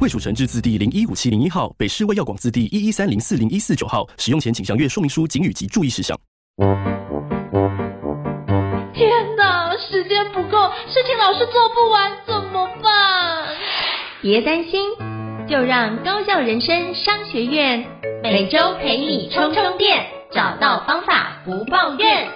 卫署成制字第零一五七零一号，北市卫药广字第一一三零四零一四九号。使用前请详阅说明书、警语及注意事项。天哪，时间不够，事情老是做不完，怎么办？别担心，就让高校人生商学院每周陪你充充电，找到方法不抱怨。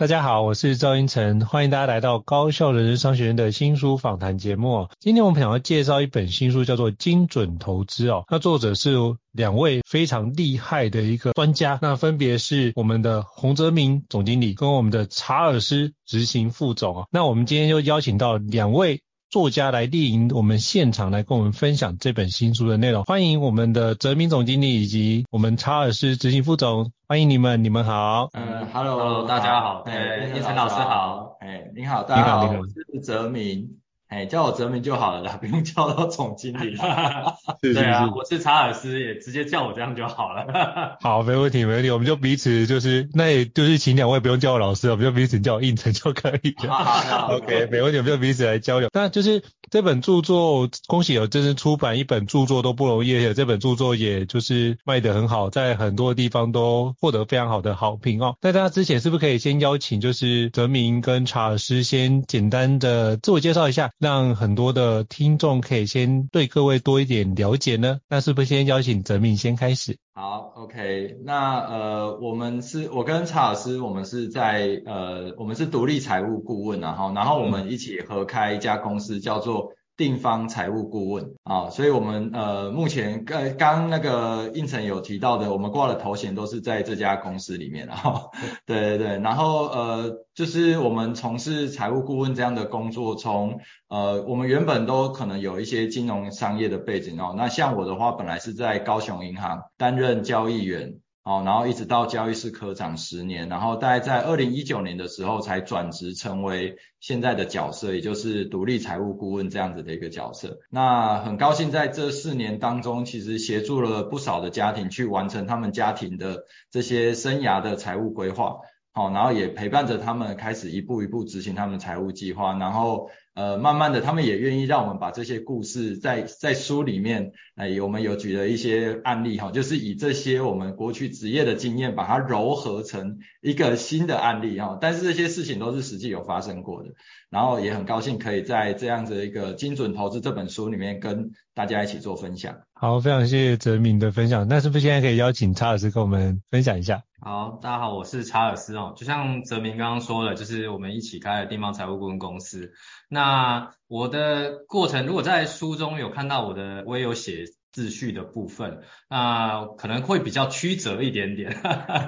大家好，我是赵英成，欢迎大家来到高效人人商学院的新书访谈节目。今天我们想要介绍一本新书，叫做《精准投资》哦。那作者是两位非常厉害的一个专家，那分别是我们的洪泽明总经理跟我们的查尔斯执行副总啊。那我们今天就邀请到两位作家来莅临我们现场，来跟我们分享这本新书的内容。欢迎我们的泽明总经理以及我们查尔斯执行副总。欢迎你们，你们好。嗯，Hello，大家好。哎，叶晨老师好。哎，你好，大家好。我是泽明。哎，叫我泽明就好了啦，不用叫到总经理。对啊，我是查尔斯，也直接叫我这样就好了。好，没问题，没问题。我们就彼此就是，那也就是请两位不用叫我老师了，我们就彼此叫我胤丞就可以了。好，OK，没问题，我们就彼此来交流。那就是这本著作，恭喜有正式出版，一本著作都不容易，而且这本著作也就是卖得很好，在很多地方都获得非常好的好评哦。那大家之前是不是可以先邀请，就是泽明跟查尔斯先简单的自我介绍一下？让很多的听众可以先对各位多一点了解呢，那是不是先邀请哲敏先开始？好，OK，那呃，我们是我跟查尔斯，我们是在呃，我们是独立财务顾问，然后然后我们一起合开一家公司，叫做。定方财务顾问。啊，所以我们呃目前刚刚那个胤丞有提到的，我们挂的头衔都是在这家公司里面，然 后对对对，然后呃就是我们从事财务顾问这样的工作，从呃我们原本都可能有一些金融商业的背景哦，那像我的话，本来是在高雄银行担任交易员。哦，然后一直到交易室科长十年，然后大概在二零一九年的时候才转职成为现在的角色，也就是独立财务顾问这样子的一个角色。那很高兴在这四年当中，其实协助了不少的家庭去完成他们家庭的这些生涯的财务规划。好，然后也陪伴着他们开始一步一步执行他们财务计划，然后。呃，慢慢的，他们也愿意让我们把这些故事在在书里面，哎，我们有举了一些案例哈，就是以这些我们过去职业的经验，把它糅合成一个新的案例哈。但是这些事情都是实际有发生过的，然后也很高兴可以在这样子的一个精准投资这本书里面跟大家一起做分享。好，非常谢谢哲明的分享。那是不是现在可以邀请查尔斯跟我们分享一下？好，大家好，我是查尔斯哦。就像哲明刚刚说的，就是我们一起开了地方财务顾问公司。那我的过程，如果在书中有看到我的，我也有写自序的部分，那可能会比较曲折一点点。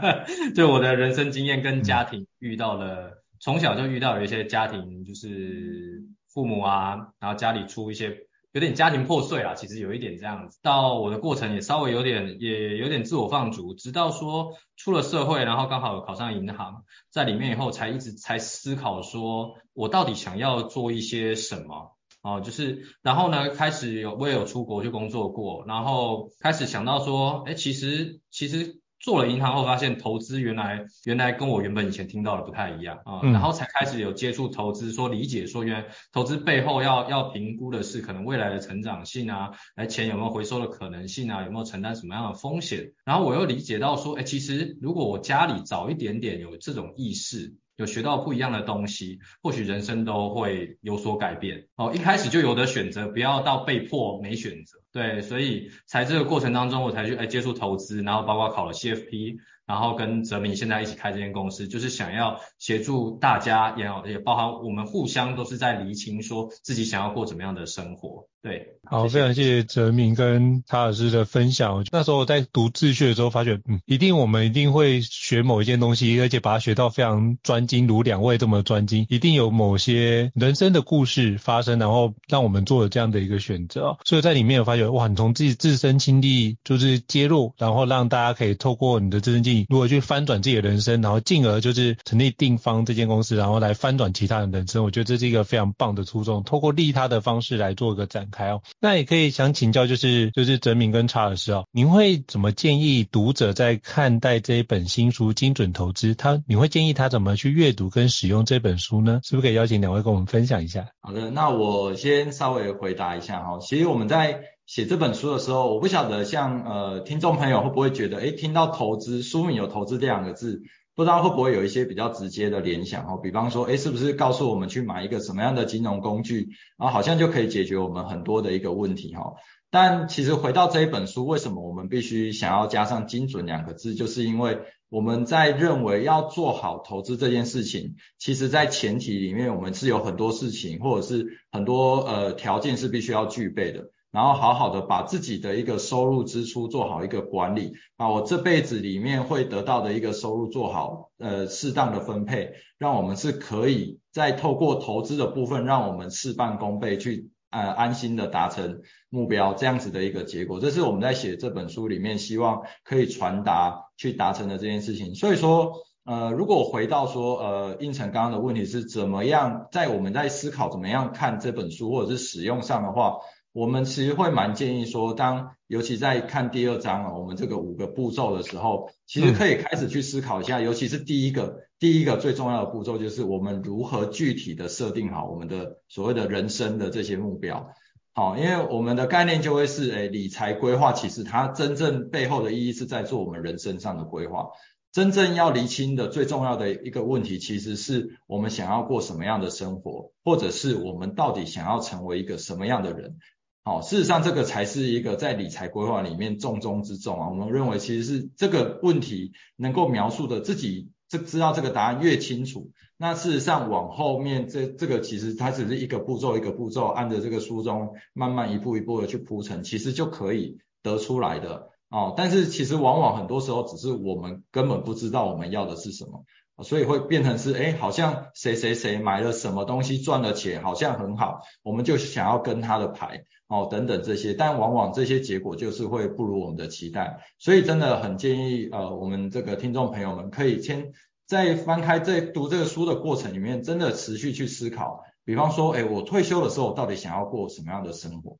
就我的人生经验跟家庭遇到了，从小就遇到有一些家庭，就是父母啊，然后家里出一些。有点家庭破碎啊，其实有一点这样子。到我的过程也稍微有点，也有点自我放逐，直到说出了社会，然后刚好考上银行，在里面以后才一直才思考说，我到底想要做一些什么哦，就是然后呢，开始有我也有出国去工作过，然后开始想到说，哎，其实其实。做了银行后，发现投资原来原来跟我原本以前听到的不太一样啊，嗯，然后才开始有接触投资，说理解说原来投资背后要要评估的是可能未来的成长性啊，来钱有没有回收的可能性啊，有没有承担什么样的风险，然后我又理解到说，哎，其实如果我家里早一点点有这种意识。有学到不一样的东西，或许人生都会有所改变。哦，一开始就有的选择，不要到被迫没选择。对，所以在这个过程当中，我才去哎接触投资，然后包括考了 CFP，然后跟泽明现在一起开这间公司，就是想要协助大家，也也包含我们互相都是在厘清说自己想要过怎么样的生活。对，好，非常谢谢泽明跟查尔斯的分享。那时候我在读自学的时候，发觉，嗯，一定我们一定会学某一件东西，而且把它学到非常专精，如两位这么专精，一定有某些人生的故事发生，然后让我们做了这样的一个选择。所以在里面我发觉，哇，你从自己自身经历就是揭露，然后让大家可以透过你的自身经历，如何去翻转自己的人生，然后进而就是成立定方这间公司，然后来翻转其他人的人生。我觉得这是一个非常棒的初衷，透过利他的方式来做一个展开哦。那也可以想请教，就是就是泽明跟查尔斯哦，您会怎么建议读者在看待这一本新书《精准投资》？他你会建议他怎么去阅读跟使用这本书呢？是不是可以邀请两位跟我们分享一下？好的，那我先稍微回答一下哈。其实我们在写这本书的时候，我不晓得像呃听众朋友会不会觉得，诶，听到投资书名有投资这两个字。不知道会不会有一些比较直接的联想哦，比方说，诶，是不是告诉我们去买一个什么样的金融工具，然后好像就可以解决我们很多的一个问题哈？但其实回到这一本书，为什么我们必须想要加上精准两个字？就是因为我们在认为要做好投资这件事情，其实在前提里面，我们是有很多事情或者是很多呃条件是必须要具备的。然后好好的把自己的一个收入支出做好一个管理，把我这辈子里面会得到的一个收入做好呃适当的分配，让我们是可以再透过投资的部分，让我们事半功倍去呃安心的达成目标这样子的一个结果，这是我们在写这本书里面希望可以传达去达成的这件事情。所以说呃如果回到说呃胤丞刚刚的问题是怎么样在我们在思考怎么样看这本书或者是使用上的话。我们其实会蛮建议说，当尤其在看第二章啊，我们这个五个步骤的时候，其实可以开始去思考一下，尤其是第一个，第一个最重要的步骤就是我们如何具体的设定好我们的所谓的人生的这些目标。好，因为我们的概念就会是，诶，理财规划其实它真正背后的意义是在做我们人生上的规划。真正要厘清的最重要的一个问题，其实是我们想要过什么样的生活，或者是我们到底想要成为一个什么样的人。好，事实上这个才是一个在理财规划里面重中之重啊。我们认为其实是这个问题能够描述的自己这知道这个答案越清楚，那事实上往后面这这个其实它只是一个步骤一个步骤，按着这个书中慢慢一步一步的去铺陈，其实就可以得出来的哦。但是其实往往很多时候只是我们根本不知道我们要的是什么。所以会变成是，哎，好像谁谁谁买了什么东西赚了钱，好像很好，我们就想要跟他的牌，哦，等等这些，但往往这些结果就是会不如我们的期待。所以真的很建议，呃，我们这个听众朋友们可以先在翻开这读这个书的过程里面，真的持续去思考。比方说，哎，我退休的时候，到底想要过什么样的生活？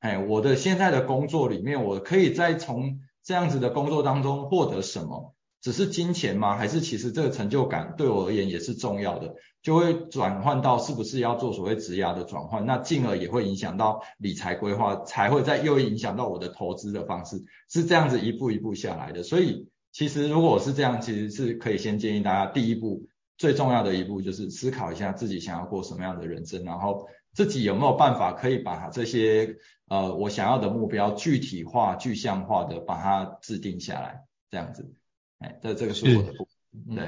哎，我的现在的工作里面，我可以再从这样子的工作当中获得什么？只是金钱吗？还是其实这个成就感对我而言也是重要的，就会转换到是不是要做所谓职涯的转换，那进而也会影响到理财规划，才会再又影响到我的投资的方式，是这样子一步一步下来的。所以其实如果是这样，其实是可以先建议大家，第一步最重要的一步就是思考一下自己想要过什么样的人生，然后自己有没有办法可以把这些呃我想要的目标具体化、具象化的把它制定下来，这样子。哎，这这个是我的部分，对，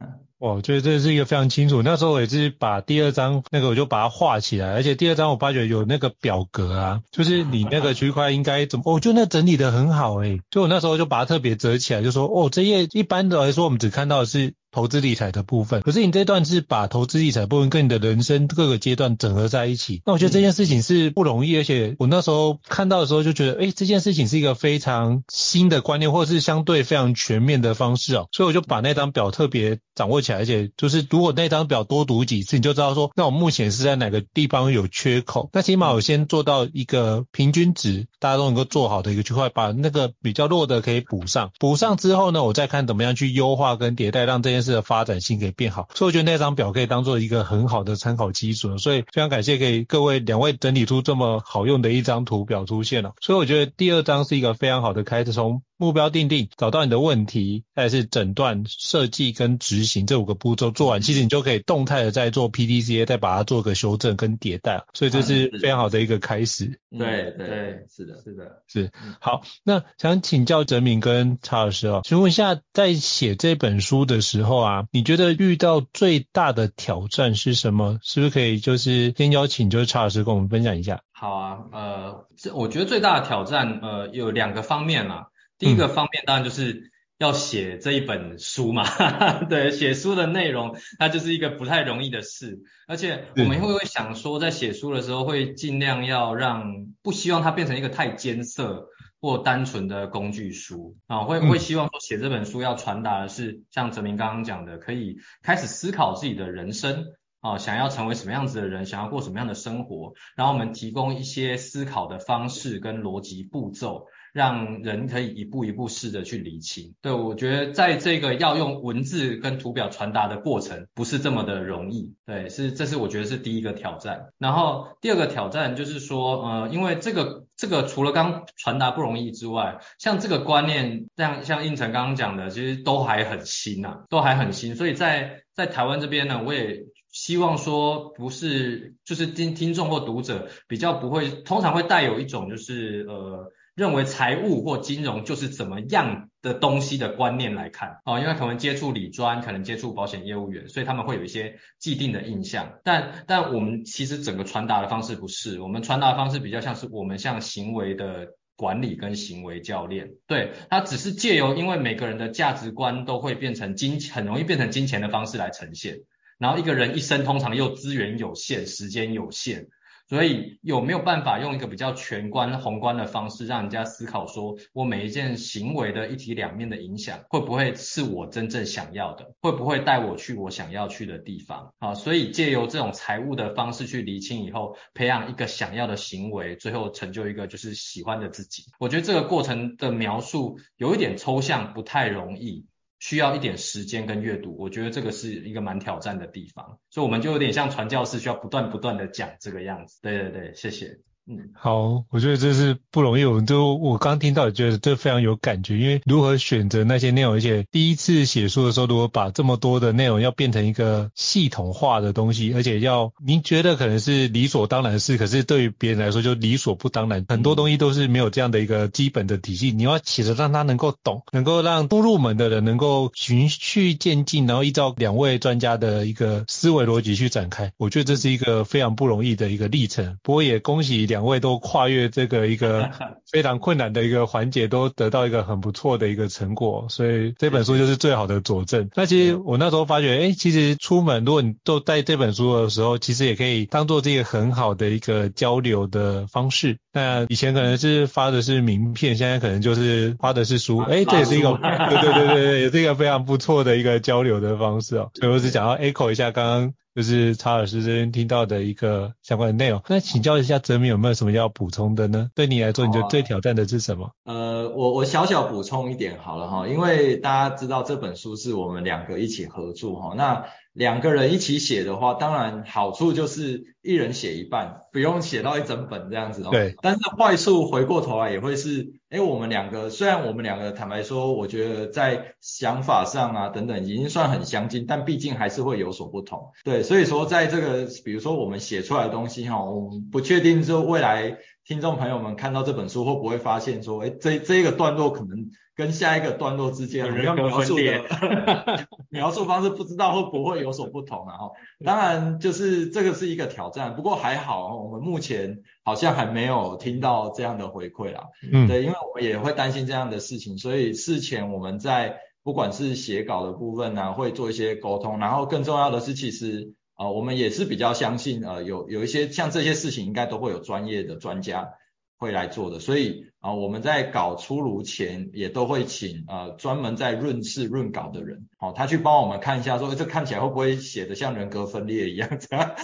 嗯，我觉得这是一个非常清楚。那时候我也是把第二章那个我就把它画起来，而且第二章我发觉有那个表格啊，就是你那个区块应该怎么，我觉得那整理的很好诶，就我那时候就把它特别折起来，就说哦，这页一般的来说我们只看到的是。投资理财的部分，可是你这段是把投资理财部分跟你的人生各个阶段整合在一起，那我觉得这件事情是不容易，而且我那时候看到的时候就觉得，诶，这件事情是一个非常新的观念，或者是相对非常全面的方式哦，所以我就把那张表特别掌握起来，而且就是如果那张表多读几次，你就知道说，那我目前是在哪个地方有缺口，那起码我先做到一个平均值，大家都能够做好的一个区块，把那个比较弱的可以补上，补上之后呢，我再看怎么样去优化跟迭代，让这件事的发展性给变好，所以我觉得那张表可以当做一个很好的参考基准，所以非常感谢给各位两位整理出这么好用的一张图表出现了。所以我觉得第二张是一个非常好的开始，从目标定定，找到你的问题，再是诊断、设计跟执行这五个步骤做完，其实你就可以动态的再做 PDCA，再把它做个修正跟迭代，所以这是非常好的一个开始。对对，是的，是的，是。好，那想请教哲明跟查老师哦，请问一下，在写这本书的时候啊，你觉得遇到最大的挑战是什么？是不是可以就是先邀请就是查老师跟我们分享一下？好啊，呃，这我觉得最大的挑战呃有两个方面啦。第一个方面当然就是要写这一本书嘛，嗯、对，写书的内容它就是一个不太容易的事，而且我们会不会想说，在写书的时候会尽量要让不希望它变成一个太艰涩或单纯的工具书啊，会会希望说写这本书要传达的是像哲明刚刚讲的，可以开始思考自己的人生啊，想要成为什么样子的人，想要过什么样的生活，然后我们提供一些思考的方式跟逻辑步骤。让人可以一步一步试着去理清。对，我觉得在这个要用文字跟图表传达的过程，不是这么的容易。对，是，这是我觉得是第一个挑战。然后第二个挑战就是说，呃，因为这个这个除了刚传达不容易之外，像这个观念，像像应成刚刚讲的，其实都还很新呐，都还很新。所以在在台湾这边呢，我也希望说，不是就是听听众或读者比较不会，通常会带有一种就是呃。认为财务或金融就是怎么样的东西的观念来看哦，因为可能接触理专，可能接触保险业务员，所以他们会有一些既定的印象。但但我们其实整个传达的方式不是，我们传达的方式比较像是我们像行为的管理跟行为教练，对，它只是借由因为每个人的价值观都会变成金，很容易变成金钱的方式来呈现。然后一个人一生通常又资源有限，时间有限。所以有没有办法用一个比较全观、宏观的方式，让人家思考说，我每一件行为的一体两面的影响，会不会是我真正想要的？会不会带我去我想要去的地方？啊，所以借由这种财务的方式去厘清以后，培养一个想要的行为，最后成就一个就是喜欢的自己。我觉得这个过程的描述有一点抽象，不太容易。需要一点时间跟阅读，我觉得这个是一个蛮挑战的地方，所以我们就有点像传教士，需要不断不断的讲这个样子。对对对，谢谢。嗯，好，我觉得这是不容易。我就我刚听到也觉得这非常有感觉，因为如何选择那些内容，而且第一次写书的时候，如果把这么多的内容要变成一个系统化的东西，而且要您觉得可能是理所当然的事，可是对于别人来说就理所不当然。很多东西都是没有这样的一个基本的体系，你要写的让他能够懂，能够让不入门的人能够循序渐进，然后依照两位专家的一个思维逻辑去展开。我觉得这是一个非常不容易的一个历程。不过也恭喜两。位都跨越这个一个 非常困难的一个环节，都得到一个很不错的一个成果，所以这本书就是最好的佐证。那其实我那时候发觉，哎，其实出门如果你都带这本书的时候，其实也可以当做这个很好的一个交流的方式。那以前可能是发的是名片，现在可能就是发的是书，哎，这也是一个，对对对对对，也是一个非常不错的一个交流的方式哦。所以我只想要 echo 一下刚刚。就是查尔斯这边听到的一个相关的内容，那请教一下泽明有没有什么要补充的呢？对你来说，你觉得最挑战的是什么？啊、呃，我我小小补充一点好了哈，因为大家知道这本书是我们两个一起合作哈，那。两个人一起写的话，当然好处就是一人写一半，不用写到一整本这样子哦。对。但是坏处回过头来也会是，哎，我们两个虽然我们两个坦白说，我觉得在想法上啊等等已经算很相近，但毕竟还是会有所不同。对，所以说在这个比如说我们写出来的东西哈，我们不确定说未来听众朋友们看到这本书会不会发现说，哎，这这一个段落可能。跟下一个段落之间，人格描述的 描述方式不知道会不会有所不同啊？哈，当然就是这个是一个挑战，不过还好，我们目前好像还没有听到这样的回馈啦。嗯，对，因为我们也会担心这样的事情，所以事前我们在不管是写稿的部分呢、啊，会做一些沟通，然后更重要的是，其实啊、我们也是比较相信，呃，有有一些像这些事情，应该都会有专业的专家会来做的，所以啊，我们在稿出炉前也都会请呃专门在润饰润稿的人，好，他去帮我们看一下说，说这看起来会不会写得像人格分裂一样，这样，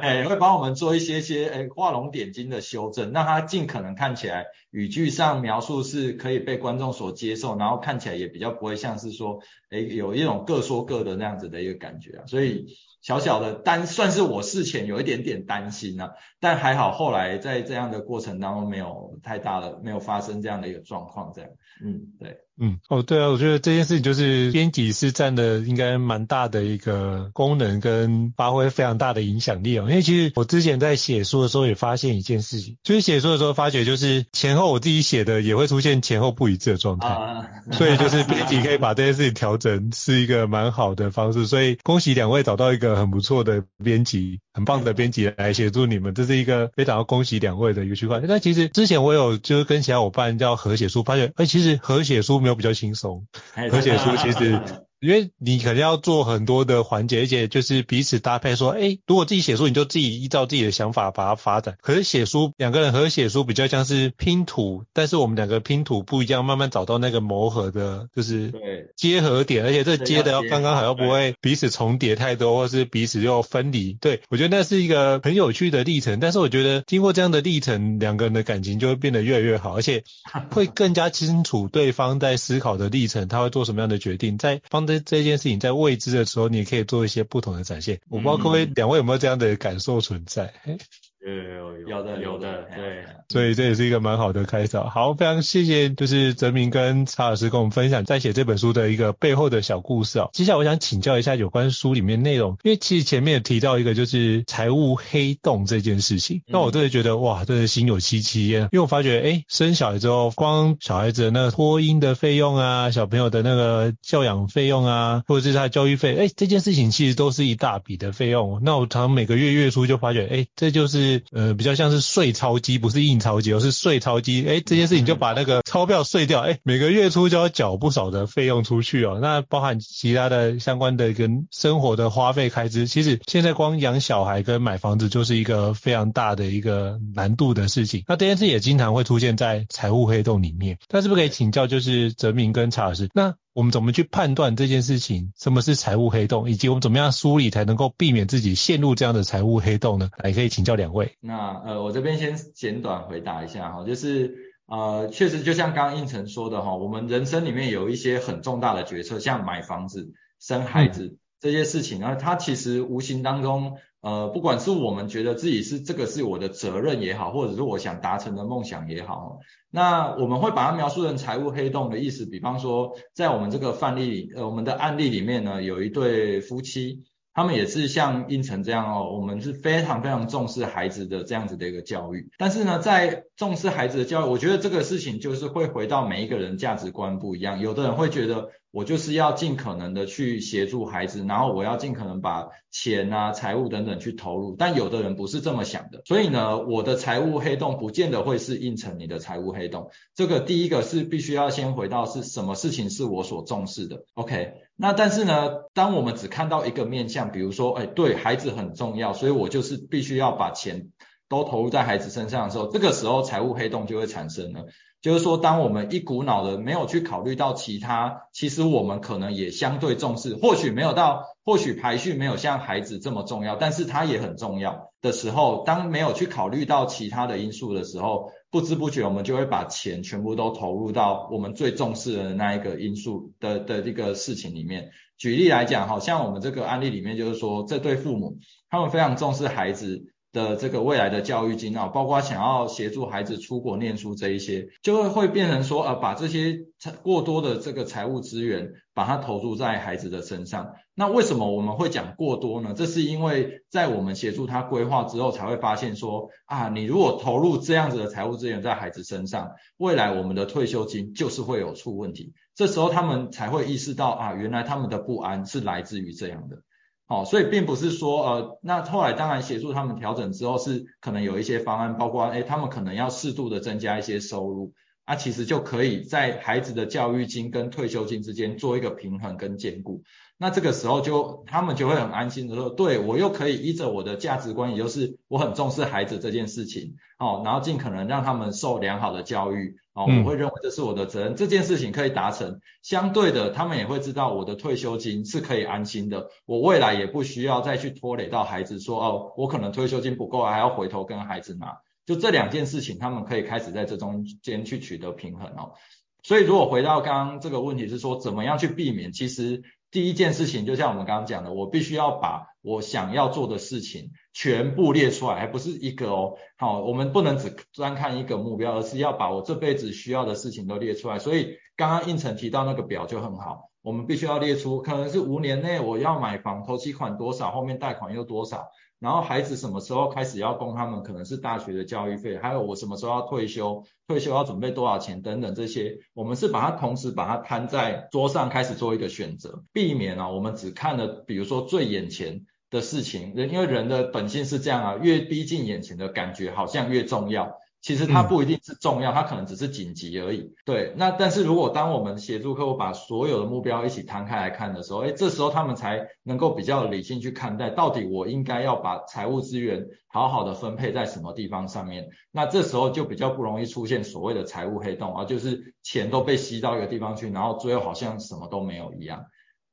哎，会帮我们做一些些哎画龙点睛的修正，让他尽可能看起来语句上描述是可以被观众所接受，然后看起来也比较不会像是说，哎，有一种各说各的那样子的一个感觉啊，所以。小小的担，算是我事前有一点点担心啊，但还好后来在这样的过程当中没有太大的，没有发生这样的一个状况，这样，嗯，对。嗯，哦，对啊，我觉得这件事情就是编辑是占的应该蛮大的一个功能，跟发挥非常大的影响力哦。因为其实我之前在写书的时候也发现一件事情，就是写书的时候发觉，就是前后我自己写的也会出现前后不一致的状态，啊、所以就是编辑可以把这件事情调整，是一个蛮好的方式。所以恭喜两位找到一个很不错的编辑，很棒的编辑来协助你们，这是一个非常要恭喜两位的一个区块。但其实之前我有就是跟其他伙伴叫合写书，发现哎，其实合写书没有比较轻松，而且书其实。因为你肯定要做很多的环节，而且就是彼此搭配。说，哎，如果自己写书，你就自己依照自己的想法把它发展。可是写书，两个人合写书比较像是拼图，但是我们两个拼图不一样，慢慢找到那个磨合的，就是对结合点。而且这接的要刚刚好，又不会彼此重叠太多，或是彼此又分离。对，我觉得那是一个很有趣的历程。但是我觉得经过这样的历程，两个人的感情就会变得越来越好，而且会更加清楚对方在思考的历程，他会做什么样的决定，在方。这这件事情在未知的时候，你也可以做一些不同的展现。我不知道各位两位有没有这样的感受存在？有有有有的有的对，所以这也是一个蛮好的开场。好，非常谢谢，就是泽明跟查老师跟我们分享在写这本书的一个背后的小故事哦。接下来我想请教一下有关书里面内容，因为其实前面有提到一个就是财务黑洞这件事情，那我真的觉得哇，真的心有戚戚焉。因为我发觉哎，生小孩之后，光小孩子的那个托婴的费用啊，小朋友的那个教养费用啊，或者是他的教育费，哎，这件事情其实都是一大笔的费用。那我常常每个月月初就发觉，哎，这就是。呃，比较像是税钞机，不是印钞机，而是税钞机。哎，这件事情就把那个钞票税掉，哎，每个月初就要缴不少的费用出去哦。那包含其他的相关的跟生活的花费开支，其实现在光养小孩跟买房子就是一个非常大的一个难度的事情。那这件事也经常会出现在财务黑洞里面。那是不可以请教，就是泽明跟查老师？那我们怎么去判断这件事情？什么是财务黑洞？以及我们怎么样梳理才能够避免自己陷入这样的财务黑洞呢？来，可以请教两位。那呃，我这边先简短回答一下哈，就是呃，确实就像刚刚胤丞说的哈，我们人生里面有一些很重大的决策，像买房子、生孩子、嗯、这些事情，那它其实无形当中。呃，不管是我们觉得自己是这个是我的责任也好，或者是我想达成的梦想也好，那我们会把它描述成财务黑洞的意思。比方说，在我们这个范例，呃，我们的案例里面呢，有一对夫妻，他们也是像应成这样哦，我们是非常非常重视孩子的这样子的一个教育。但是呢，在重视孩子的教育，我觉得这个事情就是会回到每一个人价值观不一样，有的人会觉得。我就是要尽可能的去协助孩子，然后我要尽可能把钱啊、财务等等去投入，但有的人不是这么想的，所以呢，我的财务黑洞不见得会是胤丞你的财务黑洞。这个第一个是必须要先回到是什么事情是我所重视的，OK？那但是呢，当我们只看到一个面向，比如说，哎，对孩子很重要，所以我就是必须要把钱都投入在孩子身上的时候，这个时候财务黑洞就会产生了。就是说，当我们一股脑的没有去考虑到其他，其实我们可能也相对重视，或许没有到，或许排序没有像孩子这么重要，但是它也很重要的时候，当没有去考虑到其他的因素的时候，不知不觉我们就会把钱全部都投入到我们最重视的那一个因素的的这个事情里面。举例来讲，好像我们这个案例里面就是说，这对父母他们非常重视孩子。的这个未来的教育金啊，包括想要协助孩子出国念书这一些，就会会变成说，呃，把这些过多的这个财务资源，把它投注在孩子的身上。那为什么我们会讲过多呢？这是因为在我们协助他规划之后，才会发现说，啊，你如果投入这样子的财务资源在孩子身上，未来我们的退休金就是会有出问题。这时候他们才会意识到，啊，原来他们的不安是来自于这样的。哦，所以并不是说，呃，那后来当然协助他们调整之后，是可能有一些方案，包括，诶，他们可能要适度的增加一些收入，啊，其实就可以在孩子的教育金跟退休金之间做一个平衡跟兼顾。那这个时候就他们就会很安心的说，对，我又可以依着我的价值观，也就是我很重视孩子这件事情，哦，然后尽可能让他们受良好的教育，哦，我会认为这是我的责任，这件事情可以达成。相对的，他们也会知道我的退休金是可以安心的，我未来也不需要再去拖累到孩子说，哦，我可能退休金不够，还要回头跟孩子拿。就这两件事情，他们可以开始在这中间去取得平衡哦。所以如果回到刚刚这个问题是说，怎么样去避免？其实。第一件事情就像我们刚刚讲的，我必须要把我想要做的事情全部列出来，还不是一个哦。好，我们不能只专看一个目标，而是要把我这辈子需要的事情都列出来。所以刚刚应承提到那个表就很好，我们必须要列出，可能是五年内我要买房，头期款多少，后面贷款又多少。然后孩子什么时候开始要供他们可能是大学的教育费，还有我什么时候要退休，退休要准备多少钱等等这些，我们是把它同时把它摊在桌上开始做一个选择，避免啊我们只看了比如说最眼前的事情，人因为人的本性是这样啊，越逼近眼前的感觉好像越重要。其实它不一定是重要，它可能只是紧急而已。对，那但是如果当我们协助客户把所有的目标一起摊开来看的时候，诶，这时候他们才能够比较理性去看待，到底我应该要把财务资源好好的分配在什么地方上面。那这时候就比较不容易出现所谓的财务黑洞啊，就是钱都被吸到一个地方去，然后最后好像什么都没有一样。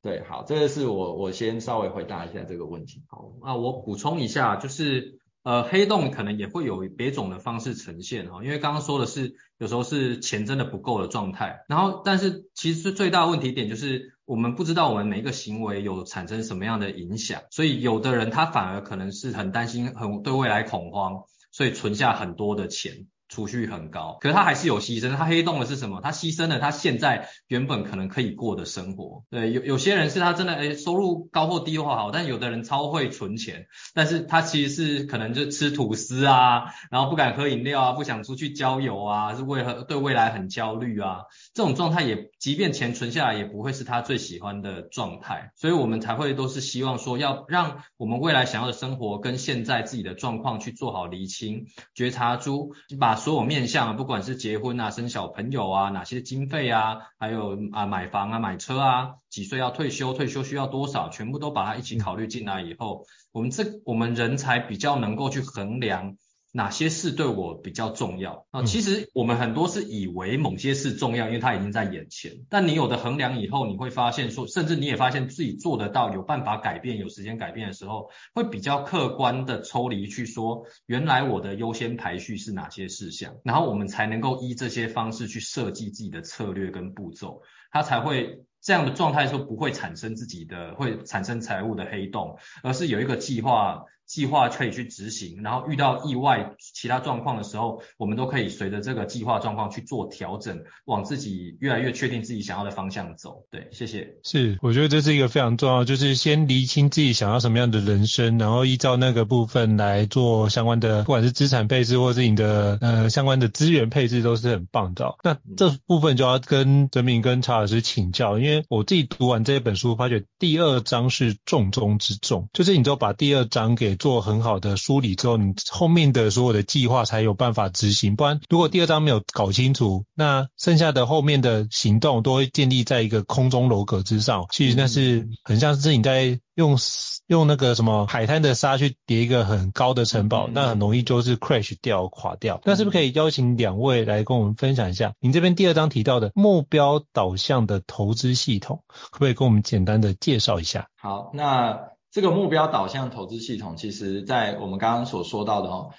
对，好，这个是我我先稍微回答一下这个问题。好，那我补充一下，就是。呃，黑洞可能也会有别种的方式呈现哈，因为刚刚说的是有时候是钱真的不够的状态，然后但是其实最大问题点就是我们不知道我们每一个行为有产生什么样的影响，所以有的人他反而可能是很担心，很对未来恐慌，所以存下很多的钱。储蓄很高，可是他还是有牺牲。他黑洞的是什么？他牺牲了他现在原本可能可以过的生活。对，有有些人是他真的诶、收入高或低的话好，但有的人超会存钱，但是他其实是可能就吃吐司啊，然后不敢喝饮料啊，不想出去郊游啊，是为何对未来很焦虑啊？这种状态也，即便钱存下来，也不会是他最喜欢的状态。所以我们才会都是希望说，要让我们未来想要的生活跟现在自己的状况去做好厘清，觉察出把。所有面向，不管是结婚啊、生小朋友啊、哪些经费啊，还有啊买房啊、买车啊、几岁要退休、退休需要多少，全部都把它一起考虑进来以后，我们这我们人才比较能够去衡量。哪些事对我比较重要啊？其实我们很多是以为某些事重要，因为它已经在眼前。但你有的衡量以后，你会发现说，甚至你也发现自己做得到，有办法改变，有时间改变的时候，会比较客观的抽离去说，原来我的优先排序是哪些事项，然后我们才能够依这些方式去设计自己的策略跟步骤，它才会这样的状态说不会产生自己的会产生财务的黑洞，而是有一个计划。计划可以去执行，然后遇到意外其他状况的时候，我们都可以随着这个计划状况去做调整，往自己越来越确定自己想要的方向走。对，谢谢。是，我觉得这是一个非常重要，就是先厘清自己想要什么样的人生，然后依照那个部分来做相关的，不管是资产配置或是你的呃相关的资源配置，都是很棒的。那这部分就要跟哲铭跟查老师请教，因为我自己读完这本书，发觉第二章是重中之重，就是你只有把第二章给做很好的梳理之后，你后面的所有的计划才有办法执行。不然，如果第二章没有搞清楚，那剩下的后面的行动都会建立在一个空中楼阁之上。其实那是很像是你在用用那个什么海滩的沙去叠一个很高的城堡，那很容易就是 crash 掉垮掉。那是不是可以邀请两位来跟我们分享一下，您这边第二章提到的目标导向的投资系统，可不可以跟我们简单的介绍一下？好，那。这个目标导向投资系统，其实在我们刚刚所说到的哈，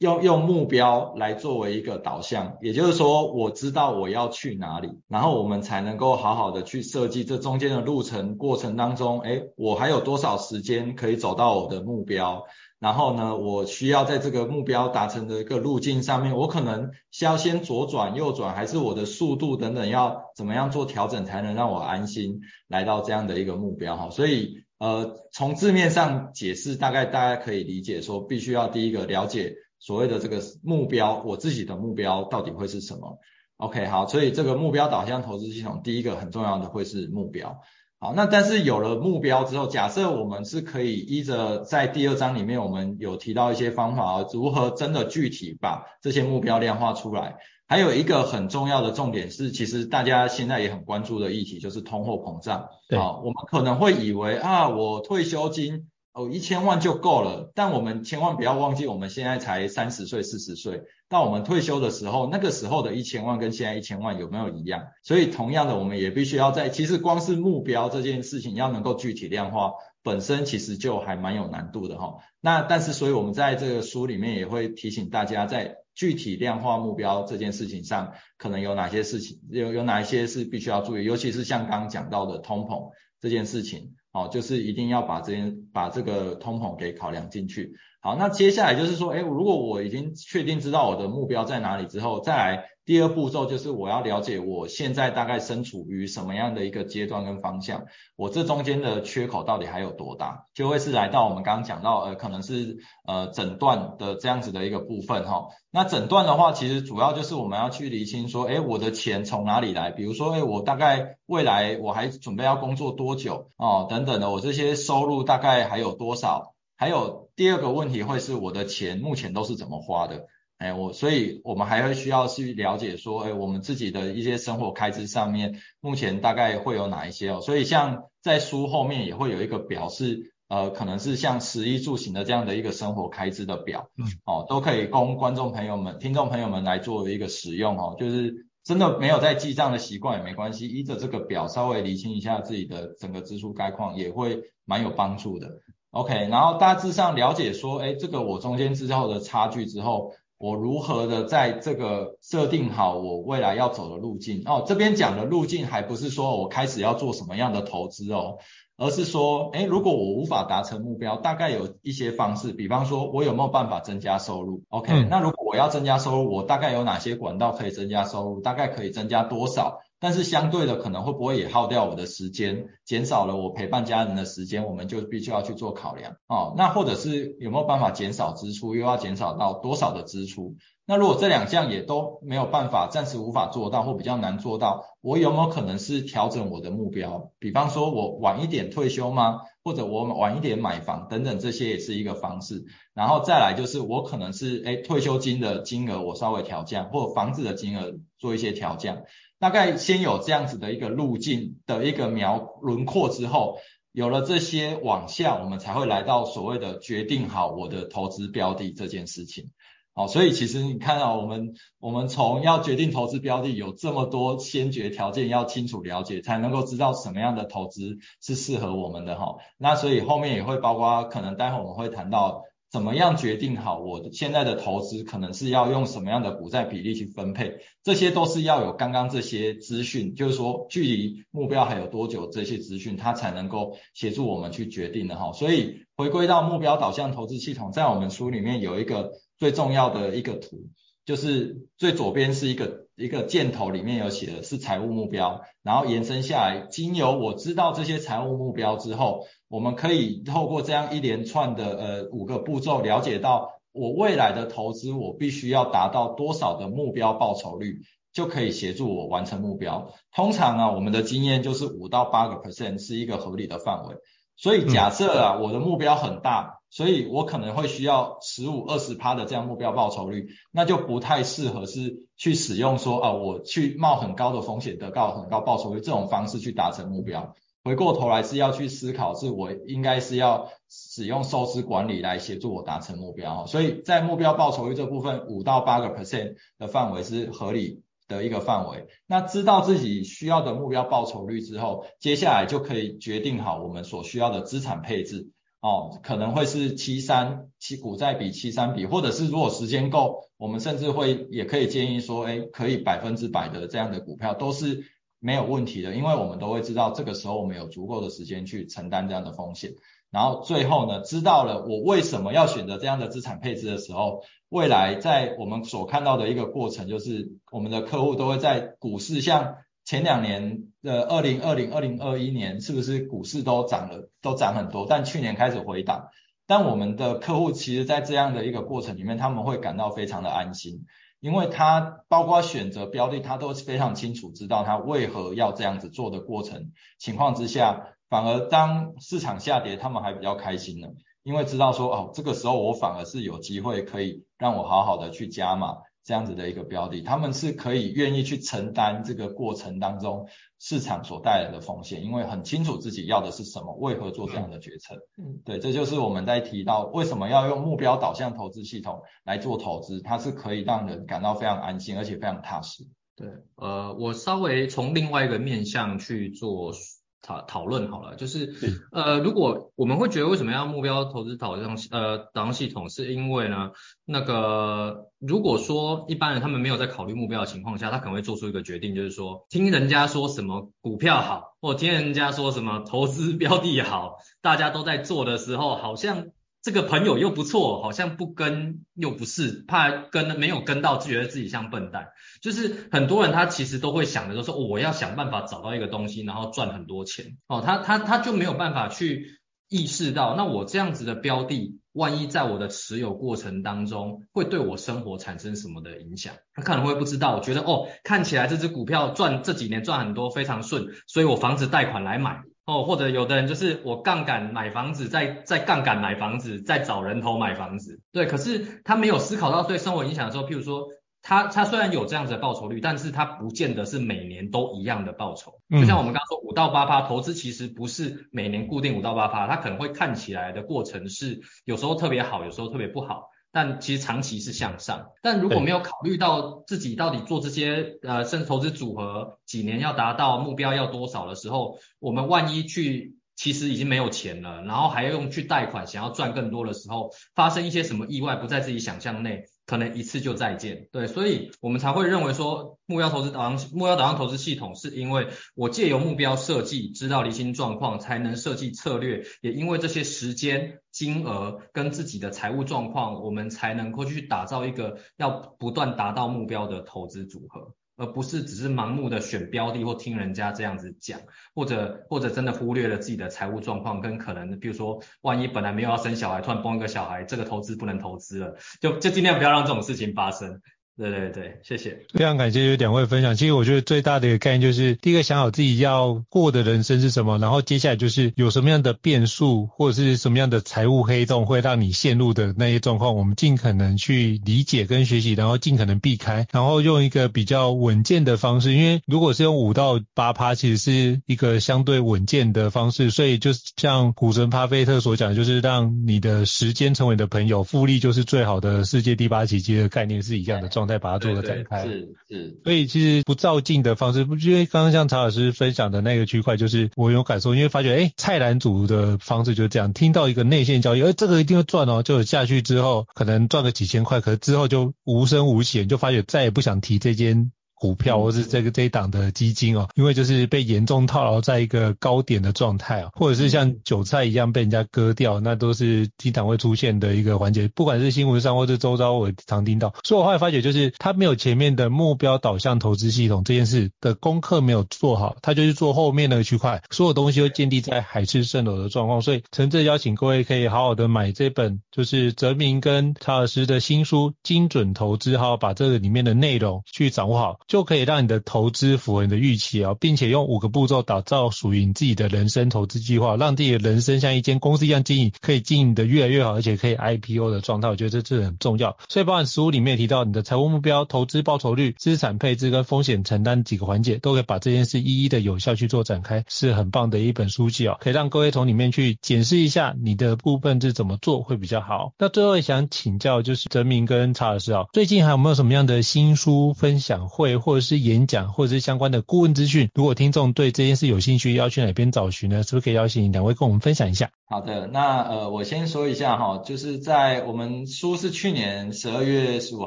要用目标来作为一个导向，也就是说，我知道我要去哪里，然后我们才能够好好的去设计这中间的路程过程当中，哎，我还有多少时间可以走到我的目标？然后呢，我需要在这个目标达成的一个路径上面，我可能需要先左转、右转，还是我的速度等等要怎么样做调整，才能让我安心来到这样的一个目标哈？所以。呃，从字面上解释，大概大家可以理解说，必须要第一个了解所谓的这个目标，我自己的目标到底会是什么？OK，好，所以这个目标导向投资系统，第一个很重要的会是目标。好，那但是有了目标之后，假设我们是可以依着在第二章里面我们有提到一些方法，如何真的具体把这些目标量化出来。还有一个很重要的重点是，其实大家现在也很关注的议题就是通货膨胀。对，啊，我们可能会以为啊，我退休金哦一千万就够了，但我们千万不要忘记，我们现在才三十岁、四十岁，到我们退休的时候，那个时候的一千万跟现在一千万有没有一样？所以同样的，我们也必须要在，其实光是目标这件事情要能够具体量化，本身其实就还蛮有难度的哈。那但是，所以我们在这个书里面也会提醒大家在。具体量化目标这件事情上，可能有哪些事情，有有哪一些是必须要注意，尤其是像刚刚讲到的通膨这件事情，哦，就是一定要把这件把这个通膨给考量进去。好，那接下来就是说，哎，如果我已经确定知道我的目标在哪里之后，再来第二步骤就是我要了解我现在大概身处于什么样的一个阶段跟方向，我这中间的缺口到底还有多大，就会是来到我们刚刚讲到，呃，可能是呃诊断的这样子的一个部分哈。那诊断的话，其实主要就是我们要去厘清说，诶，我的钱从哪里来？比如说，诶，我大概未来我还准备要工作多久哦，等等的，我这些收入大概还有多少？还有第二个问题会是我的钱目前都是怎么花的？哎，我所以我们还会需要去了解说，哎，我们自己的一些生活开支上面目前大概会有哪一些哦？所以像在书后面也会有一个表示，呃，可能是像食衣住行的这样的一个生活开支的表，嗯，哦，都可以供观众朋友们、听众朋友们来作为一个使用哦。就是真的没有在记账的习惯也没关系，依着这个表稍微理清一下自己的整个支出概况，也会蛮有帮助的。OK，然后大致上了解说，哎，这个我中间之后的差距之后，我如何的在这个设定好我未来要走的路径。哦，这边讲的路径还不是说我开始要做什么样的投资哦，而是说，哎，如果我无法达成目标，大概有一些方式，比方说我有没有办法增加收入？OK，嗯，那如果我要增加收入，我大概有哪些管道可以增加收入？大概可以增加多少？但是相对的，可能会不会也耗掉我的时间，减少了我陪伴家人的时间，我们就必须要去做考量哦。那或者是有没有办法减少支出，又要减少到多少的支出？那如果这两项也都没有办法，暂时无法做到或比较难做到，我有没有可能是调整我的目标？比方说我晚一点退休吗？或者我晚一点买房等等，这些也是一个方式。然后再来就是我可能是诶退休金的金额我稍微调降，或房子的金额做一些调降。大概先有这样子的一个路径的一个描轮廓之后，有了这些往下，我们才会来到所谓的决定好我的投资标的这件事情。好，所以其实你看到我们我们从要决定投资标的，有这么多先决条件要清楚了解，才能够知道什么样的投资是适合我们的哈。那所以后面也会包括可能待会我们会谈到。怎么样决定好我现在的投资可能是要用什么样的股债比例去分配？这些都是要有刚刚这些资讯，就是说距离目标还有多久这些资讯，它才能够协助我们去决定的哈。所以回归到目标导向投资系统，在我们书里面有一个最重要的一个图，就是最左边是一个一个箭头，里面有写的是财务目标，然后延伸下来，经由我知道这些财务目标之后。我们可以透过这样一连串的呃五个步骤，了解到我未来的投资，我必须要达到多少的目标报酬率，就可以协助我完成目标。通常啊，我们的经验就是五到八个 percent 是一个合理的范围。所以假设啊，我的目标很大，所以我可能会需要十五、二十趴的这样目标报酬率，那就不太适合是去使用说啊，我去冒很高的风险得到很高报酬率这种方式去达成目标。回过头来是要去思考，是我应该是要使用收支管理来协助我达成目标，所以在目标报酬率这部分，五到八个 percent 的范围是合理的一个范围。那知道自己需要的目标报酬率之后，接下来就可以决定好我们所需要的资产配置哦，可能会是七三七股债比七三比，或者是如果时间够，我们甚至会也可以建议说，哎，可以百分之百的这样的股票都是。没有问题的，因为我们都会知道，这个时候我们有足够的时间去承担这样的风险。然后最后呢，知道了我为什么要选择这样的资产配置的时候，未来在我们所看到的一个过程，就是我们的客户都会在股市，像前两年的二零二零、二零二一年，是不是股市都涨了，都涨很多，但去年开始回档。但我们的客户其实在这样的一个过程里面，他们会感到非常的安心。因为他包括选择标的，他都非常清楚知道他为何要这样子做的过程情况之下，反而当市场下跌，他们还比较开心呢，因为知道说哦，这个时候我反而是有机会可以让我好好的去加码。这样子的一个标的，他们是可以愿意去承担这个过程当中市场所带来的风险，因为很清楚自己要的是什么，为何做这样的决策。嗯，对，这就是我们在提到为什么要用目标导向投资系统来做投资，它是可以让人感到非常安心，而且非常踏实。对，呃，我稍微从另外一个面向去做讨讨论好了，就是呃，如果我们会觉得为什么要目标投资导向呃导向系统，是因为呢，那个如果说一般人他们没有在考虑目标的情况下，他可能会做出一个决定，就是说听人家说什么股票好，或听人家说什么投资标的好，大家都在做的时候，好像。这个朋友又不错，好像不跟又不是，怕跟没有跟到，就觉得自己像笨蛋。就是很多人他其实都会想的，就是说，我要想办法找到一个东西，然后赚很多钱。哦，他他他就没有办法去意识到，那我这样子的标的，万一在我的持有过程当中，会对我生活产生什么的影响？他可能会不知道。我觉得哦，看起来这只股票赚这几年赚很多，非常顺，所以我房子贷款来买。哦，或者有的人就是我杠杆买房子，再再杠杆买房子，再找人头买房子，对，可是他没有思考到对生活影响的时候，譬如说他他虽然有这样子的报酬率，但是他不见得是每年都一样的报酬。就像我们刚刚说五到八趴，投资其实不是每年固定五到八趴，它可能会看起来的过程是有时候特别好，有时候特别不好。但其实长期是向上，但如果没有考虑到自己到底做这些呃，甚至投资组合几年要达到目标要多少的时候，我们万一去其实已经没有钱了，然后还要用去贷款想要赚更多的时候，发生一些什么意外不在自己想象内。可能一次就再见，对，所以我们才会认为说目标投资导向目标导向投资系统，是因为我借由目标设计，知道离心状况，才能设计策略，也因为这些时间、金额跟自己的财务状况，我们才能够去打造一个要不断达到目标的投资组合。而不是只是盲目的选标的或听人家这样子讲，或者或者真的忽略了自己的财务状况跟可能，比如说万一本来没有要生小孩，突然崩一个小孩，这个投资不能投资了，就就尽量不要让这种事情发生。对对对，谢谢。非常感谢有两位分享。其实我觉得最大的一个概念就是，第一个想好自己要过的人生是什么，然后接下来就是有什么样的变数或者是什么样的财务黑洞会让你陷入的那些状况，我们尽可能去理解跟学习，然后尽可能避开，然后用一个比较稳健的方式。因为如果是用五到八趴，其实是一个相对稳健的方式。所以就像股神巴菲特所讲，就是让你的时间成为你的朋友，复利就是最好的世界第八奇迹的概念是一样的状态。再把它做个展开，是是，所以其实不照镜的方式，不因为刚刚像曹老师分享的那个区块，就是我有感受，因为发觉哎，菜篮组的方式就是这样，听到一个内线交易，哎，这个一定会赚哦，就下去之后可能赚个几千块，可是之后就无声无息，就发觉再也不想提这间。股票或是这个这一档的基金哦，因为就是被严重套牢在一个高点的状态哦，或者是像韭菜一样被人家割掉，那都是经常会出现的一个环节。不管是新闻上或是周遭，我常听到。所以我后来发觉，就是他没有前面的目标导向投资系统这件事的功课没有做好，他就去做后面那个区块，所有东西都建立在海市蜃楼的状况。所以诚挚邀请各位可以好好的买这本，就是泽明跟查尔斯的新书《精准投资》，好好把这个里面的内容去掌握好。就可以让你的投资符合你的预期啊，并且用五个步骤打造属于你自己的人生投资计划，让自己的人生像一间公司一样经营，可以经营的越来越好，而且可以 IPO 的状态，我觉得这是很重要。所以包含实务里面提到你的财务目标、投资报酬率、资产配置跟风险承担几个环节，都可以把这件事一一的有效去做展开，是很棒的一本书籍哦，可以让各位从里面去检视一下你的部分是怎么做会比较好。那最后想请教就是泽明跟查老师啊，最近还有没有什么样的新书分享会或者是演讲或者是相关的顾问资讯，如果听众对这件事有兴趣，要去哪边找寻呢？是不是可以邀请两位跟我们分享一下？好的，那呃，我先说一下哈，就是在我们书是去年十二月十五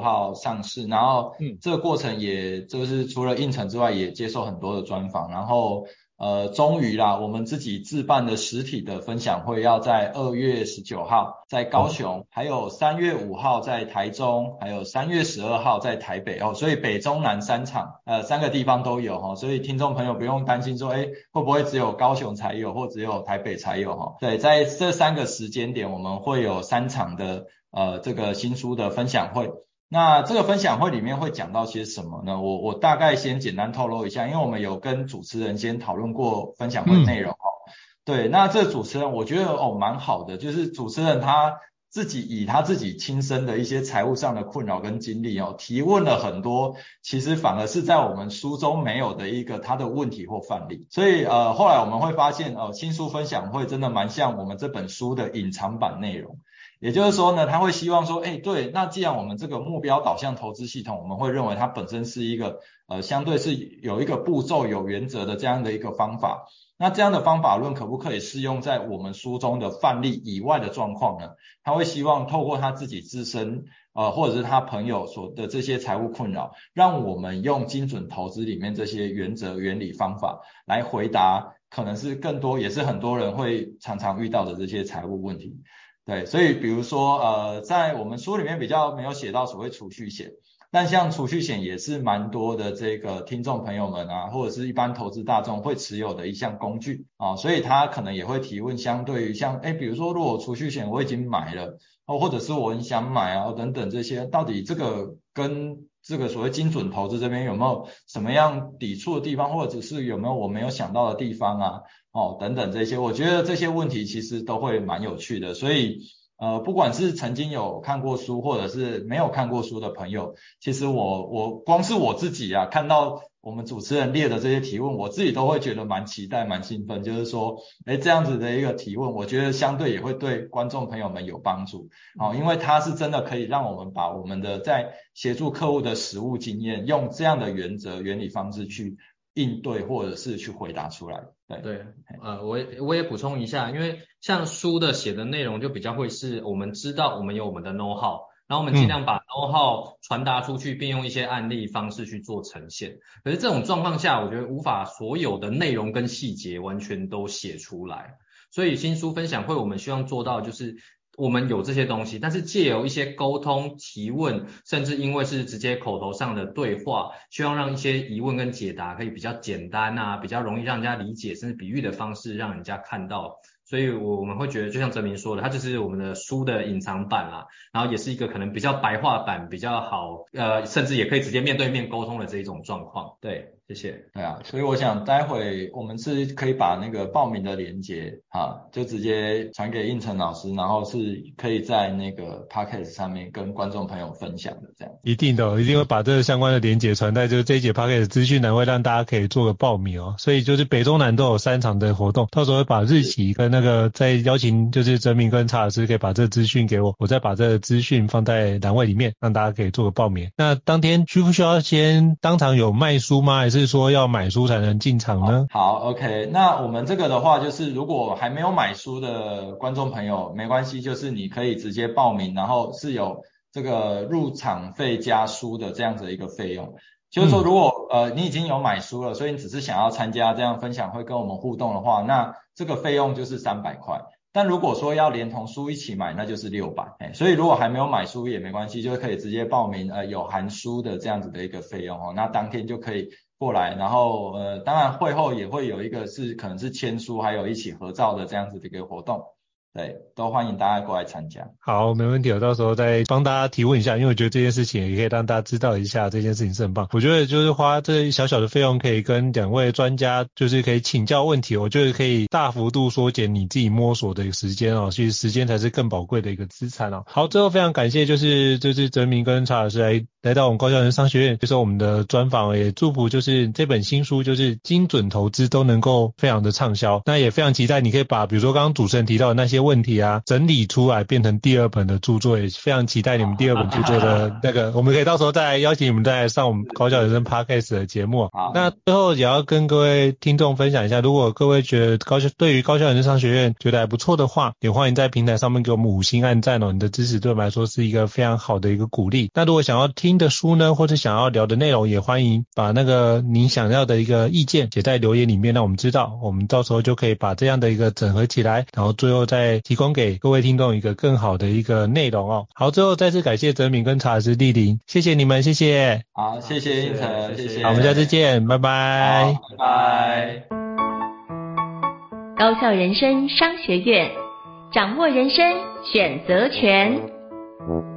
号上市，然后嗯，这个过程也就是除了应承之外，也接受很多的专访，然后。呃，终于啦，我们自己自办的实体的分享会要在二月十九号在高雄，还有三月五号在台中，还有三月十二号在台北哦，所以北中南三场，呃，三个地方都有哈，所以听众朋友不用担心说，哎，会不会只有高雄才有，或只有台北才有哈？对，在这三个时间点，我们会有三场的呃这个新书的分享会。那这个分享会里面会讲到些什么呢？我我大概先简单透露一下，因为我们有跟主持人先讨论过分享会内容哦。嗯、对，那这个主持人我觉得哦蛮好的，就是主持人他自己以他自己亲身的一些财务上的困扰跟经历哦，提问了很多，其实反而是在我们书中没有的一个他的问题或范例。所以呃后来我们会发现哦，新书分享会真的蛮像我们这本书的隐藏版内容。也就是说呢，他会希望说，哎，对，那既然我们这个目标导向投资系统，我们会认为它本身是一个呃相对是有一个步骤、有原则的这样的一个方法。那这样的方法论可不可以适用在我们书中的范例以外的状况呢？他会希望透过他自己自身呃或者是他朋友所的这些财务困扰，让我们用精准投资里面这些原则、原理、方法来回答，可能是更多也是很多人会常常遇到的这些财务问题。对，所以比如说呃，在我们书里面比较没有写到所谓储蓄险。但像储蓄险也是蛮多的这个听众朋友们啊，或者是一般投资大众会持有的一项工具啊，所以他可能也会提问，相对于像哎，比如说如果储蓄险我已经买了，哦，或者是我很想买啊等等这些，到底这个跟这个所谓精准投资这边有没有什么样抵触的地方，或者是有没有我没有想到的地方啊，哦等等这些，我觉得这些问题其实都会蛮有趣的，所以。呃，不管是曾经有看过书，或者是没有看过书的朋友，其实我我光是我自己啊，看到我们主持人列的这些提问，我自己都会觉得蛮期待、蛮兴奋。就是说，哎，这样子的一个提问，我觉得相对也会对观众朋友们有帮助，哦，因为它是真的可以让我们把我们的在协助客户的实务经验，用这样的原则、原理方式去。应对或者是去回答出来，对对，呃，我也我也补充一下，因为像书的写的内容就比较会是我们知道我们有我们的 know how，然后我们尽量把 know how 传达出去，并用一些案例方式去做呈现。可是这种状况下，我觉得无法所有的内容跟细节完全都写出来，所以新书分享会我们希望做到就是。我们有这些东西，但是借由一些沟通、提问，甚至因为是直接口头上的对话，希望让一些疑问跟解答可以比较简单啊，比较容易让人家理解，甚至比喻的方式让人家看到。所以我我们会觉得，就像哲明说的，它就是我们的书的隐藏版啦，然后也是一个可能比较白话版，比较好，呃，甚至也可以直接面对面沟通的这一种状况。对。谢谢。对啊，所以我想待会我们是可以把那个报名的链接啊，就直接传给应成老师，然后是可以在那个 podcast 上面跟观众朋友分享的这样。一定的，一定会把这个相关的链接传在就是这一节 podcast 资讯栏，会让大家可以做个报名哦。所以就是北中南都有三场的活动，到时候会把日期跟那个再邀请就是哲明跟查老师可以把这个资讯给我，我再把这个资讯放在栏位里面，让大家可以做个报名。那当天需不需要先当场有卖书吗？还是？说要买书才能进场呢？好，好，OK。那我们这个的话，就是如果还没有买书的观众朋友，没关系，就是你可以直接报名，然后是有这个入场费加书的这样子的一个费用。就是说，如果呃你已经有买书了，所以你只是想要参加这样分享会跟我们互动的话，那这个费用就是三百块。但如果说要连同书一起买，那就是六百。哎，所以如果还没有买书也没关系，就可以直接报名，呃，有含书的这样子的一个费用哦。那当天就可以。过来，然后呃，当然会后也会有一个是可能是签书，还有一起合照的这样子的一个活动。对，都欢迎大家过来参加。好，没问题，我到时候再帮大家提问一下，因为我觉得这件事情也可以让大家知道一下，这件事情是很棒。我觉得就是花这小小的费用，可以跟两位专家就是可以请教问题，我觉得可以大幅度缩减你自己摸索的时间哦。其实时间才是更宝贵的一个资产哦。好，最后非常感谢就是就是哲明跟查老师来来到我们高校人商学院，接受我们的专访，也祝福就是这本新书就是精准投资都能够非常的畅销。那也非常期待你可以把比如说刚刚主持人提到的那些。问题啊，整理出来变成第二本的著作，也非常期待你们第二本著作的那个，我们可以到时候再来邀请你们再来上我们高校人生 Podcast 的节目。好，那最后也要跟各位听众分享一下，如果各位觉得高校对于高校人生商学院觉得还不错的话，也欢迎在平台上面给我们五星按赞哦，你的支持对我们来说是一个非常好的一个鼓励。那如果想要听的书呢，或者想要聊的内容，也欢迎把那个你想要的一个意见写在留言里面，让我们知道，我们到时候就可以把这样的一个整合起来，然后最后再。提供给各位听众一个更好的一个内容哦。好，最后再次感谢泽敏跟查尔斯莅临，谢谢你们，谢谢。好，谢谢应成，谢谢。好，我们下次见，拜拜。拜拜。高校人生商学院，掌握人生选择权。